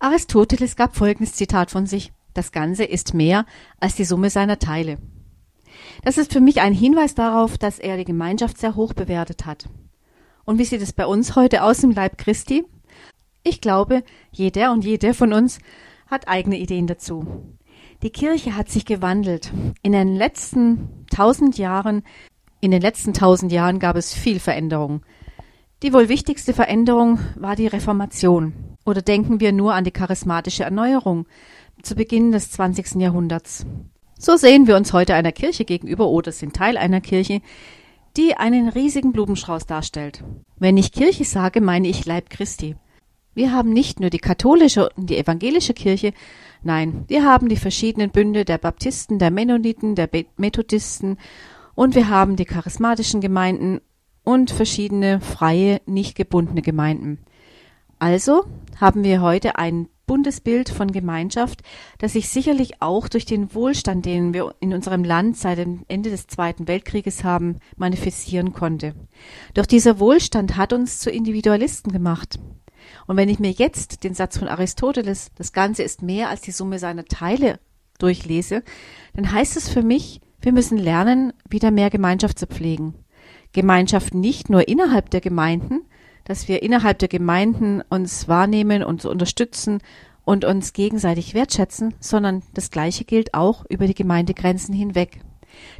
Aristoteles gab folgendes Zitat von sich. Das Ganze ist mehr als die Summe seiner Teile. Das ist für mich ein Hinweis darauf, dass er die Gemeinschaft sehr hoch bewertet hat. Und wie sieht es bei uns heute aus im Leib Christi? Ich glaube, jeder und jede von uns hat eigene Ideen dazu. Die Kirche hat sich gewandelt. In den letzten tausend Jahren, in den letzten tausend Jahren gab es viel Veränderung. Die wohl wichtigste Veränderung war die Reformation. Oder denken wir nur an die charismatische Erneuerung zu Beginn des 20. Jahrhunderts. So sehen wir uns heute einer Kirche gegenüber oder sind Teil einer Kirche, die einen riesigen Blumenstrauß darstellt. Wenn ich Kirche sage, meine ich Leib Christi. Wir haben nicht nur die katholische und die evangelische Kirche, nein, wir haben die verschiedenen Bünde der Baptisten, der Mennoniten, der Methodisten und wir haben die charismatischen Gemeinden und verschiedene freie, nicht gebundene Gemeinden. Also haben wir heute ein buntes Bild von Gemeinschaft, das sich sicherlich auch durch den Wohlstand, den wir in unserem Land seit dem Ende des Zweiten Weltkrieges haben, manifestieren konnte. Doch dieser Wohlstand hat uns zu Individualisten gemacht. Und wenn ich mir jetzt den Satz von Aristoteles, das Ganze ist mehr als die Summe seiner Teile, durchlese, dann heißt es für mich, wir müssen lernen, wieder mehr Gemeinschaft zu pflegen. Gemeinschaft nicht nur innerhalb der Gemeinden, dass wir innerhalb der Gemeinden uns wahrnehmen und unterstützen und uns gegenseitig wertschätzen, sondern das Gleiche gilt auch über die Gemeindegrenzen hinweg.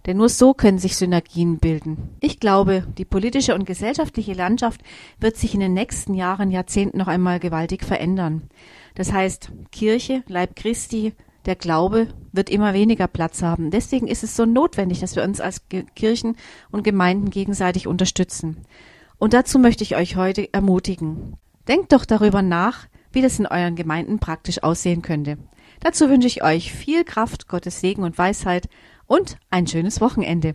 Denn nur so können sich Synergien bilden. Ich glaube, die politische und gesellschaftliche Landschaft wird sich in den nächsten Jahren, Jahrzehnten noch einmal gewaltig verändern. Das heißt, Kirche, Leib Christi, der Glaube wird immer weniger Platz haben. Deswegen ist es so notwendig, dass wir uns als Kirchen und Gemeinden gegenseitig unterstützen. Und dazu möchte ich euch heute ermutigen. Denkt doch darüber nach, wie das in euren Gemeinden praktisch aussehen könnte. Dazu wünsche ich euch viel Kraft, Gottes Segen und Weisheit und ein schönes Wochenende.